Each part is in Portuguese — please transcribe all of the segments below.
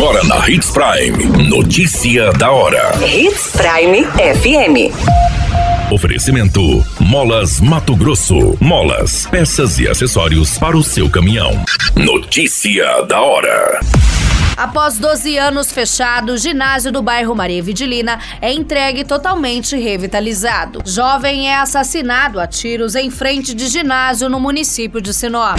Agora na Hits Prime. Notícia da hora. Hits Prime FM. Oferecimento: Molas Mato Grosso. Molas, peças e acessórios para o seu caminhão. Notícia da hora. Após 12 anos fechado, o ginásio do bairro Maria Vidilina é entregue totalmente revitalizado. Jovem é assassinado a tiros em frente de ginásio no município de Sinop.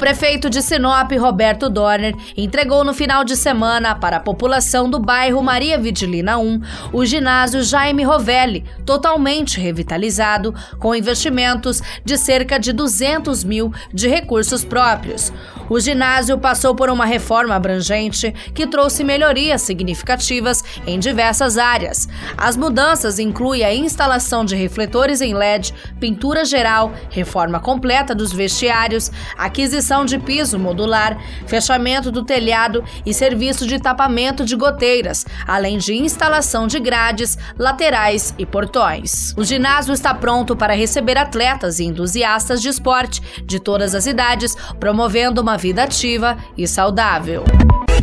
Prefeito de Sinop, Roberto Dorner, entregou no final de semana para a população do bairro Maria Vidilina 1 o ginásio Jaime Rovelli, totalmente revitalizado, com investimentos de cerca de 200 mil de recursos próprios. O ginásio passou por uma reforma abrangente que trouxe melhorias significativas em diversas áreas. As mudanças incluem a instalação de refletores em LED, pintura geral, reforma completa dos vestiários, aquisição de piso modular, fechamento do telhado e serviço de tapamento de goteiras, além de instalação de grades, laterais e portões. O ginásio está pronto para receber atletas e entusiastas de esporte de todas as idades, promovendo uma vida ativa e saudável.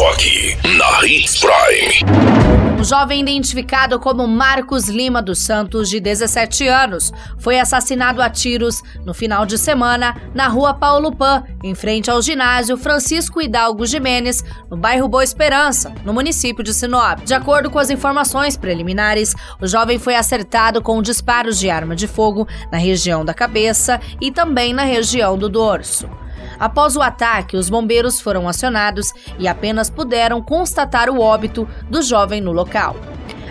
Só aqui na Hits Prime. Um jovem identificado como Marcos Lima dos Santos, de 17 anos, foi assassinado a tiros no final de semana na rua Paulo Pan, em frente ao ginásio Francisco Hidalgo Jimenez, no bairro Boa Esperança, no município de Sinop. De acordo com as informações preliminares, o jovem foi acertado com disparos de arma de fogo na região da cabeça e também na região do dorso. Após o ataque, os bombeiros foram acionados e apenas puderam constatar o óbito do jovem no local.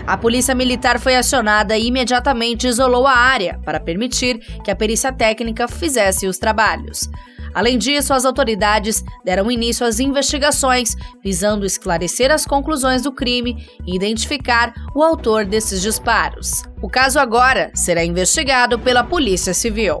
A polícia militar foi acionada e imediatamente isolou a área para permitir que a perícia técnica fizesse os trabalhos. Além disso, as autoridades deram início às investigações, visando esclarecer as conclusões do crime e identificar o autor desses disparos. O caso agora será investigado pela Polícia Civil.